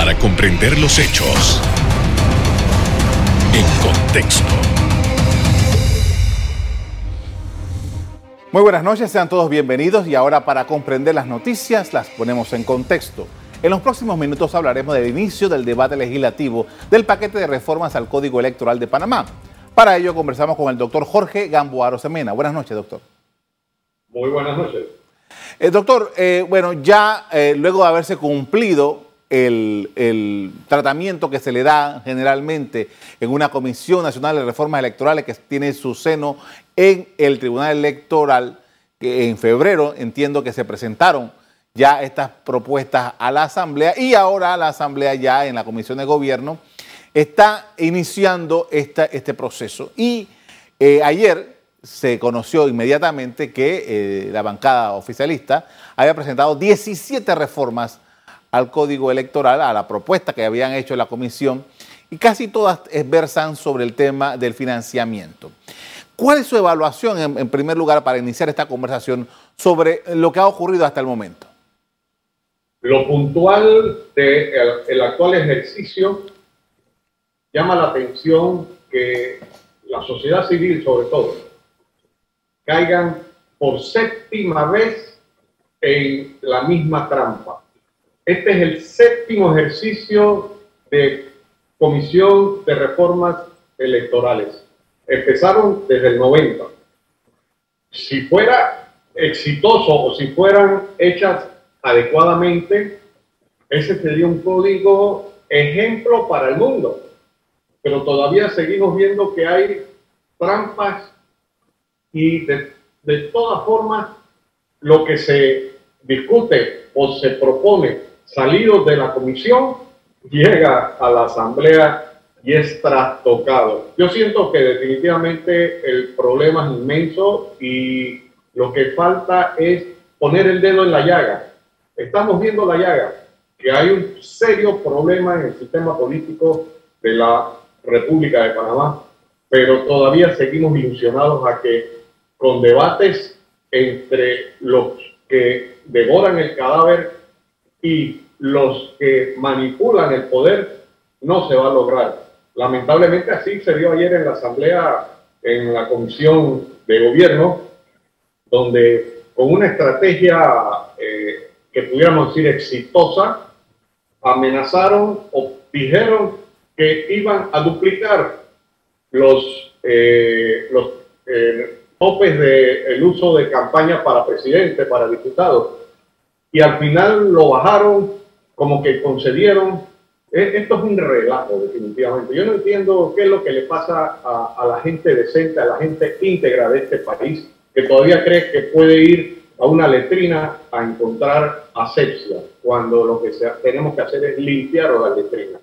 para comprender los hechos en contexto. Muy buenas noches, sean todos bienvenidos y ahora para comprender las noticias las ponemos en contexto. En los próximos minutos hablaremos del inicio del debate legislativo del paquete de reformas al Código Electoral de Panamá. Para ello conversamos con el doctor Jorge Gamboaro Semena. Buenas noches, doctor. Muy buenas noches. Eh, doctor, eh, bueno, ya eh, luego de haberse cumplido el, tratamiento que se le da generalmente en una Comisión Nacional de Reformas Electorales que tiene su seno en el Tribunal Electoral, que en febrero entiendo que se presentaron ya estas propuestas a la Asamblea y ahora la Asamblea ya en la Comisión de Gobierno está iniciando esta, este proceso. Y eh, ayer se conoció inmediatamente que eh, la bancada oficialista había presentado 17 reformas al código electoral, a la propuesta que habían hecho la comisión, y casi todas versan sobre el tema del financiamiento. ¿Cuál es su evaluación, en, primer lugar, para iniciar esta conversación sobre lo que ha ocurrido hasta el momento? Lo puntual del de el actual ejercicio llama la atención que la sociedad civil, sobre todo, caigan por séptima vez en la misma trampa. Este es el séptimo ejercicio de comisión de reformas electorales. Empezaron desde el 90. Si fuera exitoso o si fueran hechas adecuadamente, ese sería un código ejemplo para el mundo pero todavía seguimos viendo que hay trampas y de, de todas formas lo que se discute o se propone salido de la comisión llega a la asamblea y es trastocado. Yo siento que definitivamente el problema es inmenso y lo que falta es poner el dedo en la llaga. Estamos viendo la llaga, que hay un serio problema en el sistema político de la República de Panamá, pero todavía seguimos ilusionados a que con debates entre los que devoran el cadáver y los que manipulan el poder, no se va a lograr. Lamentablemente así se vio ayer en la Asamblea, en la Comisión de Gobierno, donde con una estrategia eh, que pudiéramos decir exitosa, amenazaron o dijeron que iban a duplicar los, eh, los eh, topes del uso de campaña para presidente, para diputado, y al final lo bajaron, como que concedieron. E, esto es un relajo, definitivamente. Yo no entiendo qué es lo que le pasa a, la gente decente, a la gente íntegra de este país, que todavía cree que puede ir a una letrina a encontrar asepsia, cuando lo que tenemos que hacer es limpiar la letrina.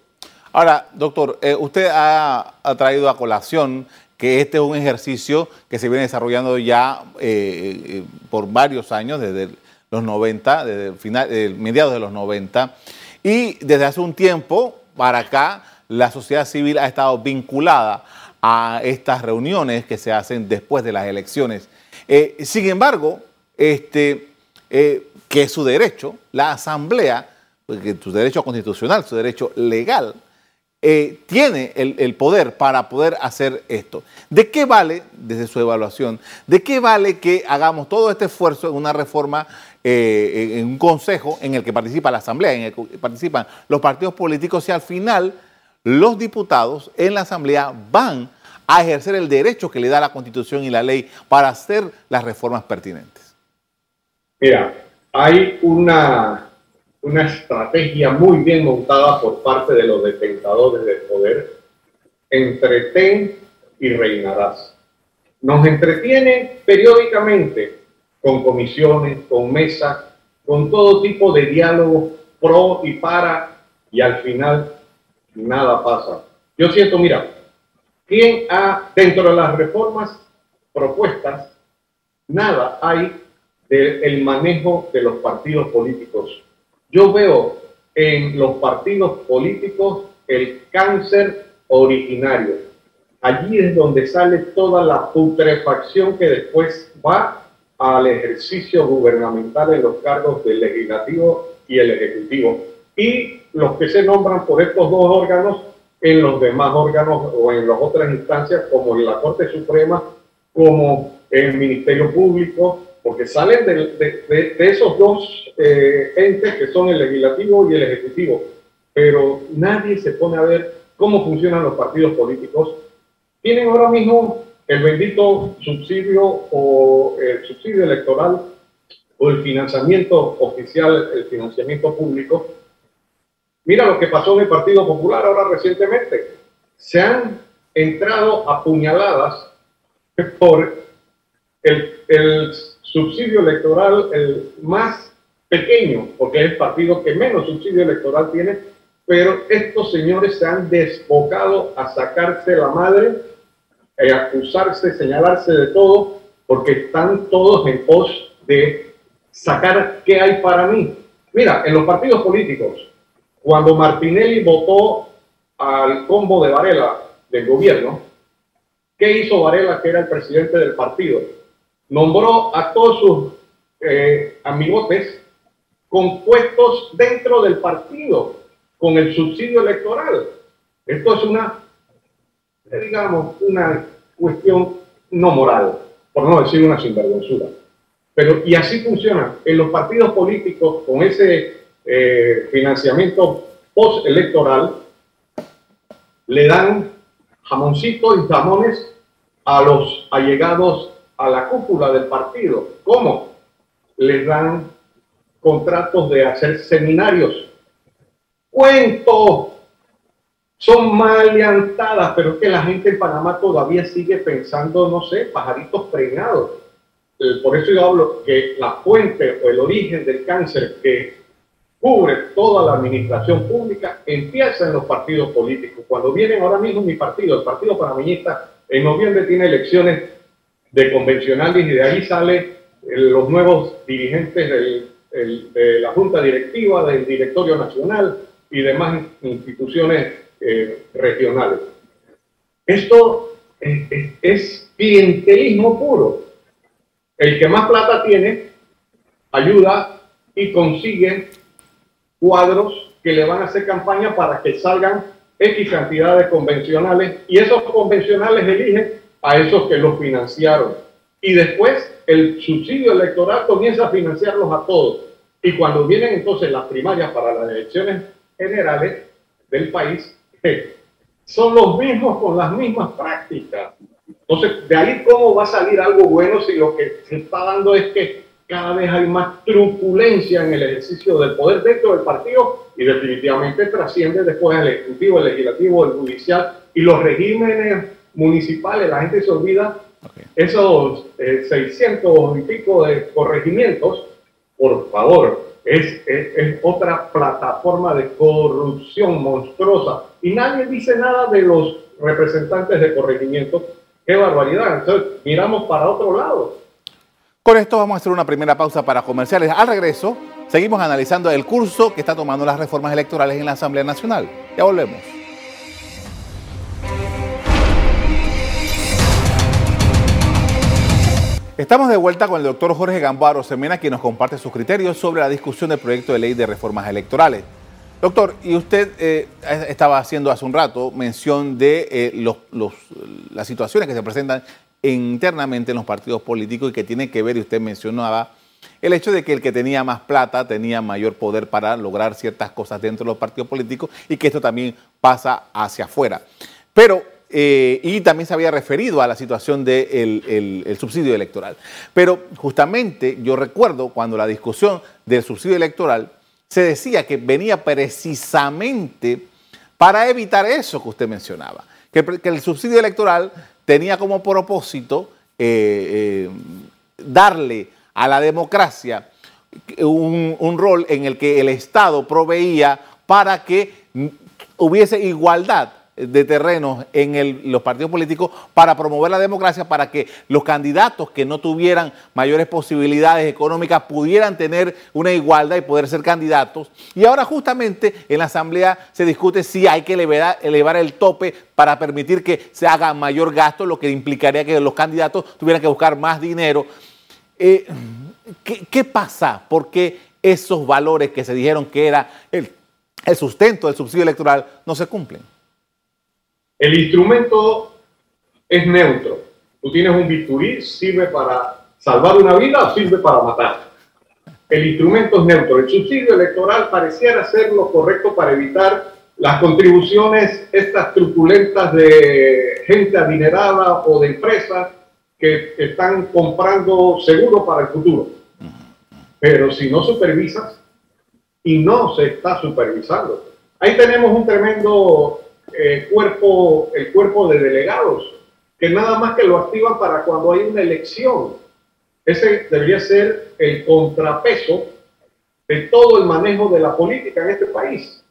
Ahora, doctor, eh, usted ha, traído a colación que este es un ejercicio que se viene desarrollando ya eh, eh, por varios años, desde los 90, desde final, mediados de los 90, y desde hace un tiempo para acá la sociedad civil ha estado vinculada a estas reuniones que se hacen después de las elecciones. sin embargo, este, que es su derecho, la asamblea, porque su derecho constitucional, su derecho legal, eh, tiene el, poder para poder hacer esto. ¿De qué vale, desde su evaluación, de qué vale que hagamos todo este esfuerzo en una reforma, eh, en un consejo en el que participa la Asamblea, en el que participan los partidos políticos y al final los diputados en la Asamblea van a ejercer el derecho que le da la Constitución y la ley para hacer las reformas pertinentes? Mira, hay una una estrategia muy bien montada por parte de los detentadores del poder. Entretén y reinarás. Nos entretienen periódicamente con comisiones, con mesas, con todo tipo de diálogos pro y para, y al final nada pasa. Yo siento, mira, ¿quién ha, dentro de las reformas propuestas, nada hay del manejo de los partidos políticos yo veo en los partidos políticos el cáncer originario. Allí es donde sale toda la putrefacción que después va al ejercicio gubernamental en los cargos del legislativo y el ejecutivo. y los que se nombran por estos dos órganos en los demás órganos o en las otras instancias como en la Corte Suprema, como el Ministerio Público, porque salen de, esos dos eh, entes que son el legislativo y el ejecutivo, pero nadie se pone a ver cómo funcionan los partidos políticos. Tienen ahora mismo el bendito subsidio o el subsidio electoral o el financiamiento oficial, el financiamiento público. Mira lo que pasó en el Partido Popular ahora recientemente. Se han entrado a puñaladas por el, el subsidio electoral el más pequeño, porque es el partido que menos subsidio electoral tiene, pero estos señores se han desbocado a sacarse la madre, a acusarse, señalarse de todo, porque están todos en pos de sacar qué hay para mí. Mira, en los partidos políticos, cuando Martinelli votó al combo de Varela del gobierno, ¿qué hizo Varela, que era el presidente del partido? nombró a todos sus eh, amigotes con puestos dentro del partido, con el subsidio electoral. Esto es una, digamos, una cuestión no moral, por no decir una sinvergüenzura. Pero, y así funciona. En los partidos políticos, con ese eh, financiamiento postelectoral, le dan jamoncitos y jamones a los allegados a la cúpula del partido. ¿Cómo? Les dan contratos de hacer seminarios. Cuentos. Son maleantadas, pero es que la gente en Panamá todavía sigue pensando, no sé, pajaritos preñados. Eh, por eso yo hablo que la fuente o el origen del cáncer que cubre toda la administración pública empieza en los partidos políticos. Cuando vienen ahora mismo mi partido, el Partido Panameñista, en noviembre tiene elecciones de convencionales y de ahí salen los nuevos dirigentes de la Junta Directiva, del Directorio Nacional y demás instituciones eh, regionales. Esto es, clientelismo puro. El que más plata tiene ayuda y consigue cuadros que le van a hacer campaña para que salgan X cantidad de convencionales y esos convencionales eligen a esos que los financiaron. Y después el subsidio electoral comienza a financiarlos a todos. Y cuando vienen entonces las primarias para las elecciones generales del país, son los mismos con las mismas prácticas. Entonces, de ahí cómo va a salir algo bueno si lo que se está dando es que cada vez hay más truculencia en el ejercicio del poder dentro del partido y definitivamente trasciende después al Ejecutivo, el Legislativo, el Judicial y los regímenes municipales, la gente se olvida esos 600 eh, y pico de corregimientos, por favor, es, es, otra plataforma de corrupción monstruosa. Y nadie dice nada de los representantes de corregimiento. ¡Qué barbaridad! Entonces, miramos para otro lado. Con esto vamos a hacer una primera pausa para comerciales. Al regreso, seguimos analizando el curso que está tomando las reformas electorales en la Asamblea Nacional. Ya volvemos. Estamos de vuelta con el doctor Jorge Gambaro Semena, quien nos comparte sus criterios sobre la discusión del proyecto de ley de reformas electorales. Doctor, y usted eh, estaba haciendo hace un rato mención de eh, las situaciones que se presentan internamente en los partidos políticos y que tienen que ver, y usted mencionaba, el hecho de que el que tenía más plata tenía mayor poder para lograr ciertas cosas dentro de los partidos políticos y que esto también pasa hacia afuera. Pero eh, y también se había referido a la situación del subsidio electoral. Pero justamente yo recuerdo cuando la discusión del subsidio electoral se decía que venía precisamente para evitar eso que usted mencionaba, que, el subsidio electoral tenía como propósito eh, eh, darle a la democracia un rol en el que el Estado proveía para que hubiese igualdad de terrenos en los partidos políticos para promover la democracia, para que los candidatos que no tuvieran mayores posibilidades económicas pudieran tener una igualdad y poder ser candidatos. Y ahora justamente en la Asamblea se discute si hay que elevar, el tope para permitir que se haga mayor gasto, lo que implicaría que los candidatos tuvieran que buscar más dinero. Eh, ¿qué, ¿Qué pasa? ¿Por qué esos valores que se dijeron que era el el sustento del subsidio electoral no se cumplen. El instrumento es neutro. Tú tienes un bisturí, sirve para salvar una vida o sirve para matar. El instrumento es neutro. El subsidio electoral pareciera ser lo correcto para evitar las contribuciones, estas truculentas de gente adinerada o de empresas que están comprando seguro para el futuro. Pero si no supervisas, y no se está supervisando. Ahí tenemos un tremendo eh, cuerpo, el cuerpo de delegados, que nada más que lo activan para cuando hay una elección. Ese debería ser el contrapeso de todo el manejo de la política en este país.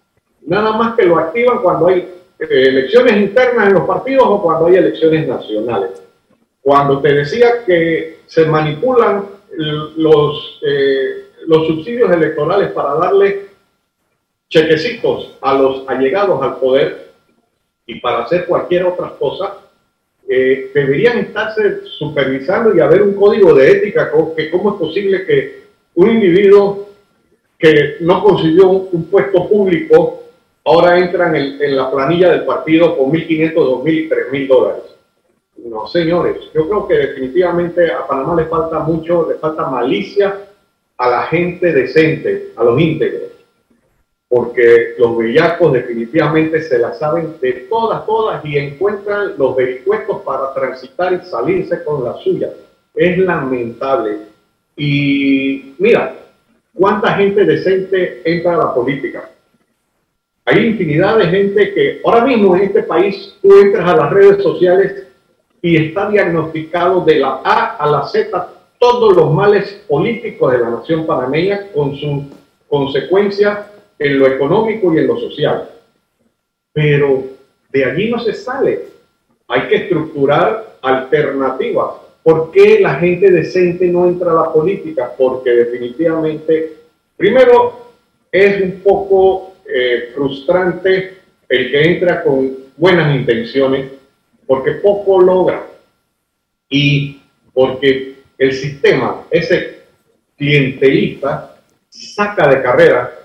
Nada más que lo activan cuando hay eh, elecciones internas en los partidos o cuando hay elecciones nacionales. Cuando te decía que se manipulan los... Eh, los subsidios electorales para darle chequecitos a los allegados al poder y para hacer cualquier otra cosa, eh, deberían estarse supervisando y haber un código de ética, que cómo es posible que un individuo que no consiguió un, puesto público ahora entra en, en, la planilla del partido con 1.500, 2.000 y 3.000 dólares. No, señores, yo creo que definitivamente a Panamá le falta mucho, le falta malicia a la gente decente, a los íntegros, porque los bellacos definitivamente se la saben de todas, todas y encuentran los vericuetos para transitar y salirse con la suya. Es lamentable. Y mira, ¿cuánta gente decente entra a la política? Hay infinidad de gente que ahora mismo en este país tú entras a las redes sociales y está diagnosticado de la A a la Z todos los males políticos de la nación panameña con sus consecuencias en lo económico y en lo social. Pero de allí no se sale. Hay que estructurar alternativas. ¿Por qué la gente decente no entra a la política? Porque definitivamente, primero, es un poco eh, frustrante el que entra con buenas intenciones, porque poco logra. Y porque el sistema, ese clientelista, saca de carrera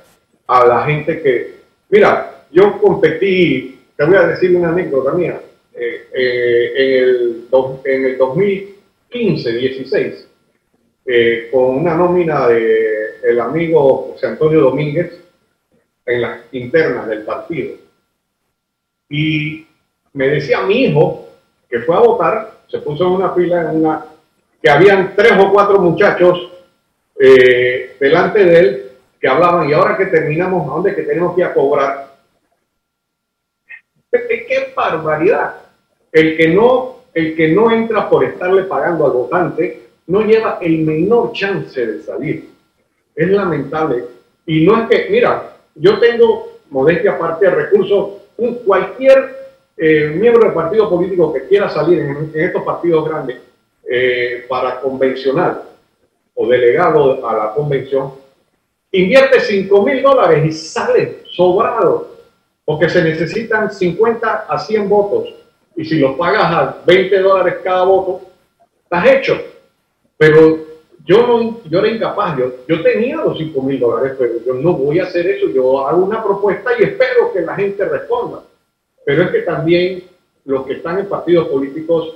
a la gente que, mira, yo competí, te voy a decir una anécdota mía, eh, eh, en, el en el 2015-16, eh, con una nómina de el amigo José Antonio Domínguez en las internas del partido. Y me decía mi hijo, que fue a votar, se puso en una fila en una que habían tres o cuatro muchachos delante de él que hablaban y ahora que terminamos, ¿a dónde que tenemos que ir cobrar? ¡Qué barbaridad! El que, no, el que no entra por estarle pagando al votante no lleva el menor chance de salir. Es lamentable. Y no es que, mira, yo tengo, modestia aparte, de recursos, un, cualquier eh, miembro del partido político que quiera salir en estos partidos grandes eh, para convencional o delegado a la convención, invierte 5 mil dólares y sale sobrado, porque se necesitan 50 a 100 votos. Y si los pagas a 20 dólares cada voto, estás hecho. Pero yo, no, yo era incapaz, yo, yo tenía los 5 mil dólares, pero yo no voy a hacer eso. Yo hago una propuesta y espero que la gente responda. Pero es que también los que están en partidos políticos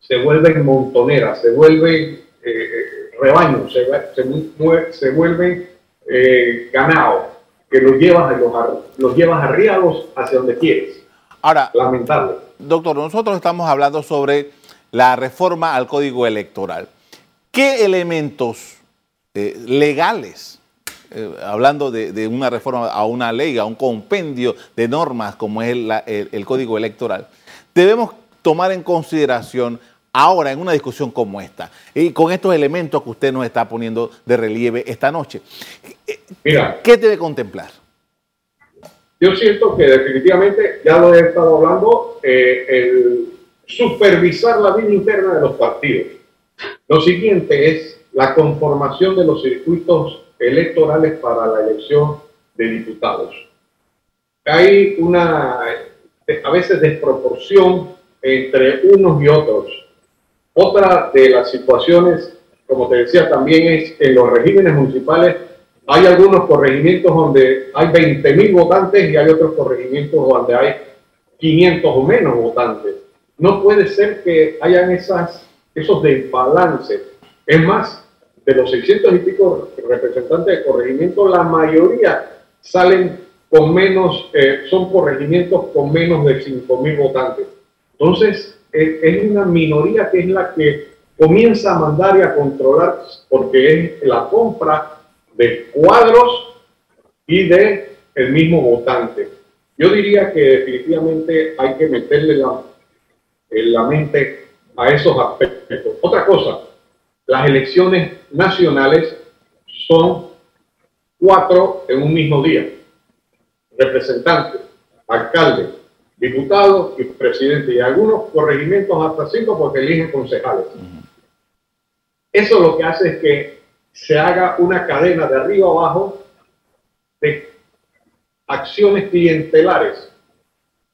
se vuelven montoneras, se vuelven eh, eh, rebaños, se, se, se vuelven eh, ganado, que los llevas, los, los llevas arriados hacia donde quieres. Ahora, lamentable. Doctor, nosotros estamos hablando sobre la reforma al código electoral. ¿Qué elementos legales, hablando de, una reforma a una ley, a un compendio de normas como es el, el código electoral, debemos tomar en consideración ahora en una discusión como esta y con estos elementos que usted nos está poniendo de relieve esta noche. Mira, ¿qué debe contemplar? Yo siento que definitivamente, ya lo he estado hablando, eh, el supervisar la vida interna de los partidos. Lo siguiente es la conformación de los circuitos electorales para la elección de diputados. Hay una, a veces, desproporción entre unos y otros otra de las situaciones, como te decía, también es en los regímenes municipales hay algunos corregimientos donde hay 20.000 votantes y hay otros corregimientos donde hay 500 o menos votantes. No puede ser que hayan esas, esos desbalances. Es más, de los 600 y pico representantes de corregimiento, la mayoría salen con menos, eh, son corregimientos con menos de 5.000 votantes. Entonces, es una minoría que es la que comienza a mandar y a controlar, porque es la compra de cuadros y de el mismo votante. Yo diría que definitivamente hay que meterle la, en la mente a esos aspectos. Otra cosa, las elecciones nacionales son cuatro en un mismo día. Representantes, alcaldes, diputados y presidente. Y algunos corregimientos hasta cinco porque eligen concejales. Eso lo que hace es que se haga una cadena de arriba abajo de acciones clientelares.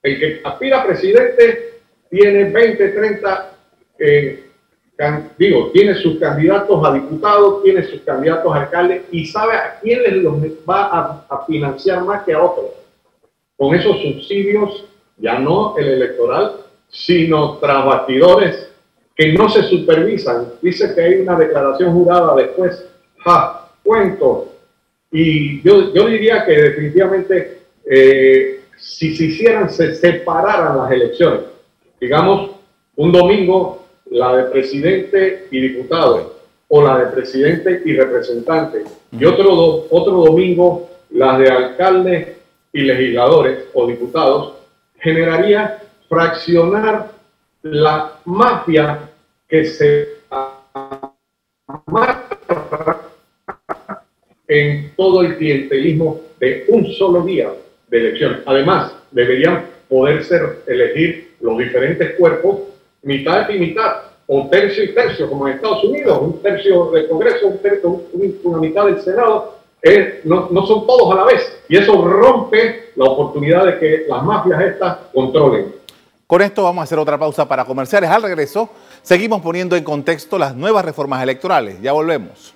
El que aspira a presidente tiene 20, 30, eh, digo, tiene sus candidatos a diputados, tiene sus candidatos a alcaldes y sabe a quiénes los va a, a financiar más que a otros. Con esos subsidios, ya no el electoral, sino tras que no se supervisan. Dice que hay una declaración jurada después. Ja, cuento. Y yo, yo diría que definitivamente eh, si se hicieran, se separaran las elecciones. Digamos, un domingo la de presidente y diputado o la de presidente y representante. Y otro, otro domingo las de alcaldes y legisladores o diputados generaría fraccionar la mafia que se en todo el clientelismo de un solo día de elección. Además, deberían poder ser elegir los diferentes cuerpos mitad y mitad, o tercio y tercio, como en Estados Unidos, un tercio del Congreso, un tercio, una mitad del Senado, no, no, son todos a la vez. Y eso rompe la oportunidad de que las mafias estas controlen. Con esto vamos a hacer otra pausa para comerciales. Al regreso, seguimos poniendo en contexto las nuevas reformas electorales. Ya volvemos.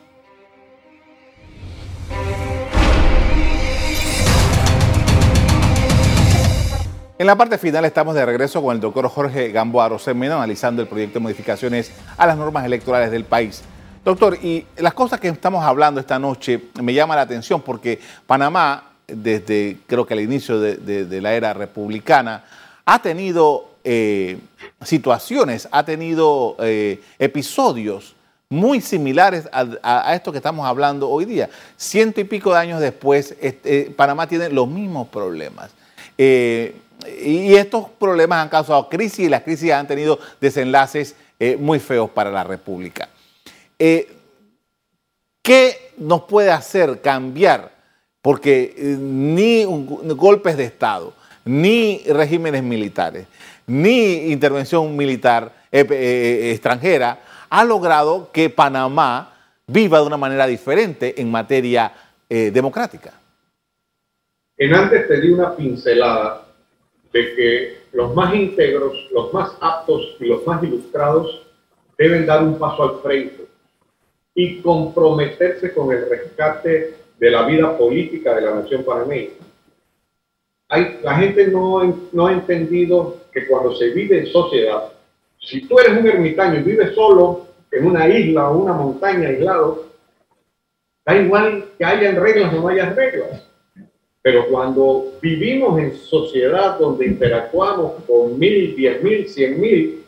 En la parte final estamos de regreso con el doctor Jorge Gamboa Rosemena analizando el proyecto de modificaciones a las normas electorales del país. Doctor, y las cosas que estamos hablando esta noche me llama la atención porque Panamá, desde creo que al inicio de la era republicana, ha tenido eh, situaciones, ha tenido eh, episodios muy similares a, esto que estamos hablando hoy día. Ciento y pico de años después, este, Panamá tiene los mismos problemas. Eh, y estos problemas han causado crisis y las crisis han tenido desenlaces muy feos para la República. ¿Qué nos puede hacer cambiar? Porque ni golpes de Estado, ni regímenes militares, ni intervención militar eh, eh, eh, extranjera ha logrado que Panamá viva de una manera diferente en materia democrática. En antes te di una pincelada de que los más íntegros, los más aptos y los más ilustrados deben dar un paso al frente y comprometerse con el rescate de la vida política de la nación panameña la gente no, no ha entendido que cuando se vive en sociedad, si tú eres un ermitaño y vives solo en una isla o una montaña aislado, da igual que hayan reglas o no haya reglas. Pero cuando vivimos en sociedad donde interactuamos con mil, diez mil, cien mil,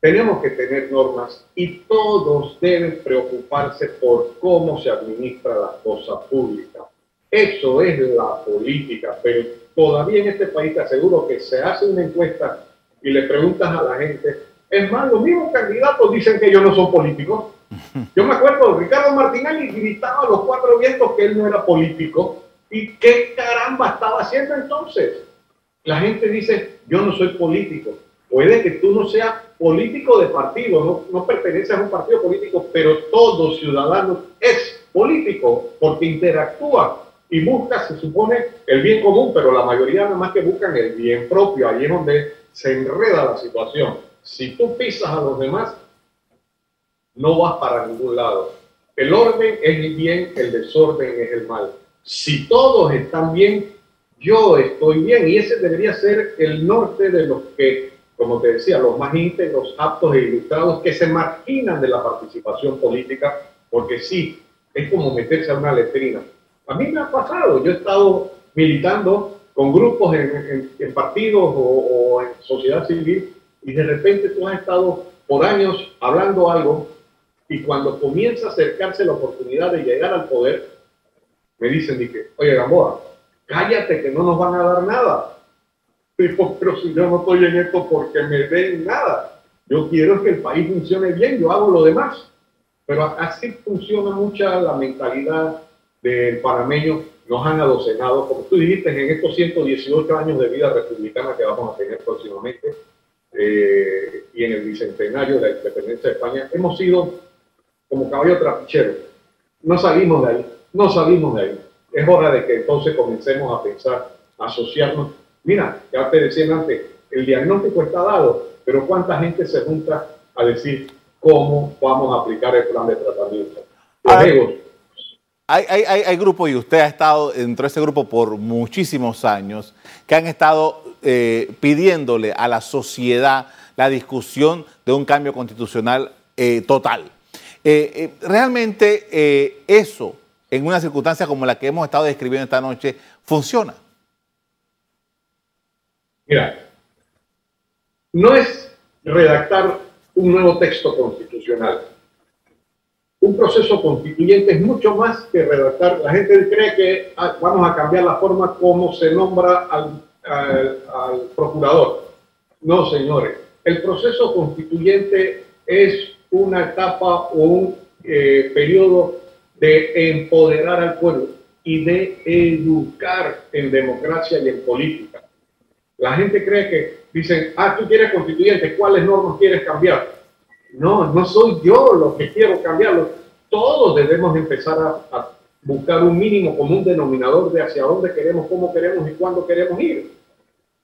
tenemos que tener normas y todos deben preocuparse por cómo se administra la cosa pública. Eso es la política, pero todavía en este país te aseguro que se hace una encuesta y le preguntas a la gente, es más, los mismos candidatos dicen que ellos no son políticos. Yo me acuerdo, Ricardo Martinelli gritaba a los cuatro vientos que él no era político. ¿Y qué caramba estaba haciendo entonces? La gente dice, yo no soy político. Puede que tú no seas político de partido, no, no perteneces a un partido político, pero todo ciudadano es político porque interactúa y busca, se supone, el bien común, pero la mayoría nada más que buscan el bien propio, ahí es donde se enreda la situación. Si tú pisas a los demás, no vas para ningún lado. el orden es el bien, el desorden es el mal. Si todos están bien, yo estoy bien. Y ese debería ser el norte de los que, como te decía, los más íntegros, aptos e ilustrados, que se marginan de la participación política, porque sí, es como meterse a una letrina. A mí me ha pasado, yo he estado militando con grupos en, partidos o, o en sociedad civil y de repente tú has estado por años hablando algo y cuando comienza a acercarse la oportunidad de llegar al poder, me dicen, dije, oye Gamboa, cállate que no nos van a dar nada. Pero si yo no estoy en esto porque me den nada. Yo quiero que el país funcione bien, yo hago lo demás. Pero así funciona mucha la mentalidad del panameño. Nos han adocenado, como tú dijiste, en estos 118 años de vida republicana que vamos a tener próximamente eh, y en el bicentenario de la independencia de España, hemos sido como caballo trapichero. No salimos de ahí, no salimos de ahí. Es hora de que entonces comencemos a pensar, a asociarnos. Mira, ya te decía antes, el diagnóstico está dado, pero ¿cuánta gente se junta a decir cómo vamos a aplicar el plan de tratamiento? Hay, hay, hay, grupos, y usted ha estado dentro de ese grupo por muchísimos años, que han estado eh, pidiéndole a la sociedad la discusión de un cambio constitucional eh, total. Eh, realmente eso, en una circunstancia como la que hemos estado describiendo esta noche, funciona. Mira, no es redactar un nuevo texto constitucional un proceso constituyente es mucho más que redactar. La gente cree que ah, vamos a cambiar la forma como se nombra al, procurador. No, señores. El proceso constituyente es una etapa o un eh, periodo de empoderar al pueblo y de educar en democracia y en política. La gente cree que dicen, ah, tú quieres constituyente, ¿cuáles normas quieres cambiar? No, no soy yo lo que quiero cambiarlo. Todos debemos empezar a, buscar un mínimo común denominador de hacia dónde queremos, cómo queremos y cuándo queremos ir.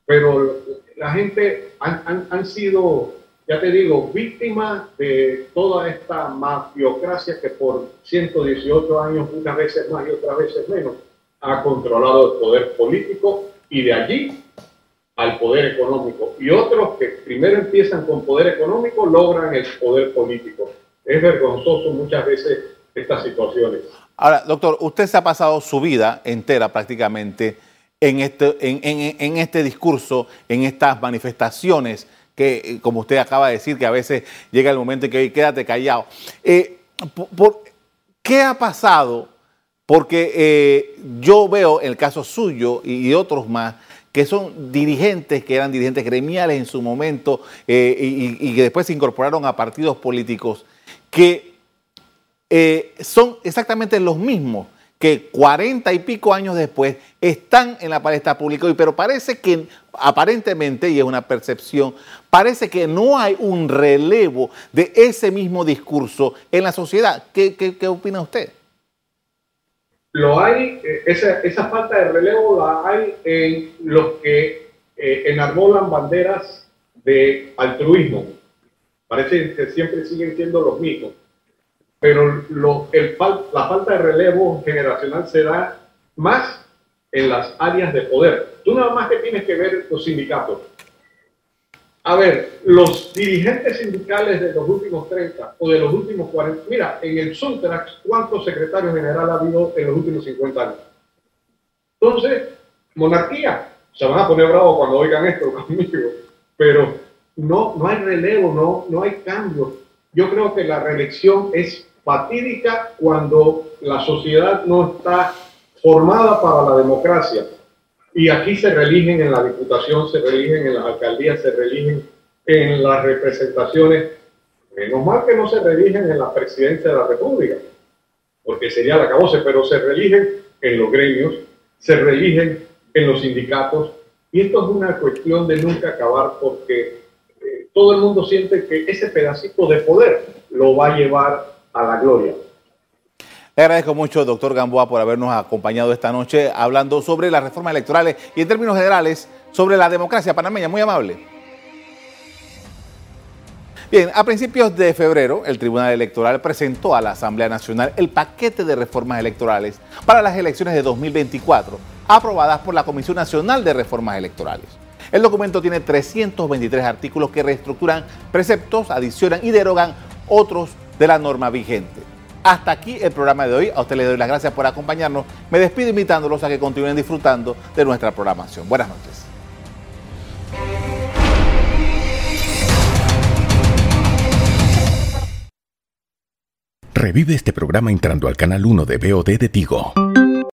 Pero la gente han, han, sido, ya te digo, víctimas de toda esta mafiocracia que por 118 años, unas veces más y otras veces menos, ha controlado el poder político y de allí al poder económico. Y otros que primero empiezan con poder económico logran el poder político. Es vergonzoso muchas veces estas situaciones. Ahora, doctor, usted se ha pasado su vida entera prácticamente en este, en, este discurso, en estas manifestaciones que, como usted acaba de decir, que a veces llega el momento en que quédate callado. Eh, por, ¿Qué ha pasado? Porque eh, yo veo el caso suyo y otros más que son dirigentes, que eran dirigentes gremiales en su momento eh, y, que después se incorporaron a partidos políticos, que eh, son exactamente los mismos que cuarenta y pico años después están en la palestra pública, pero parece que aparentemente, y es una percepción, parece que no hay un relevo de ese mismo discurso en la sociedad. ¿Qué, qué opina usted? Lo hay, eh, esa, esa, falta de relevo la hay en los que eh, enarbolan banderas de altruismo. Parece que siempre siguen siendo los mismos. Pero lo, el, la falta de relevo generacional se da más en las áreas de poder. Tú nada más que tienes que ver los sindicatos. A ver, los dirigentes sindicales de los últimos 30 o de los últimos 40, mira, en el Suntrax, ¿cuántos secretarios generales ha habido en los últimos 50 años? Entonces, monarquía. Se van a poner bravos cuando oigan esto conmigo, pero no, no hay relevo, no, no hay cambio. Yo creo que la reelección es fatídica cuando la sociedad no está formada para la democracia y aquí se religen en la diputación, se religen en las alcaldías, se religen en las representaciones. Menos mal que no se religen en la presidencia de la República, porque sería la cabose, pero se religen en los gremios, se religen en los sindicatos. Y esto es una cuestión de nunca acabar porque eh, todo el mundo siente que ese pedacito de poder lo va a llevar a la gloria. Le agradezco mucho, doctor Gamboa, por habernos acompañado esta noche hablando sobre las reformas electorales y en términos generales sobre la democracia panameña. Muy amable. Bien, a principios de febrero, el Tribunal Electoral presentó a la Asamblea Nacional el paquete de reformas electorales para las elecciones de 2024, aprobadas por la Comisión Nacional de Reformas Electorales. El documento tiene 323 artículos que reestructuran preceptos, adicionan y derogan otros de la norma vigente. Hasta aquí el programa de hoy. A usted le doy las gracias por acompañarnos. Me despido invitándolos a que continúen disfrutando de nuestra programación. Buenas noches. Revive este programa entrando al canal 1 de BOD de Tigo.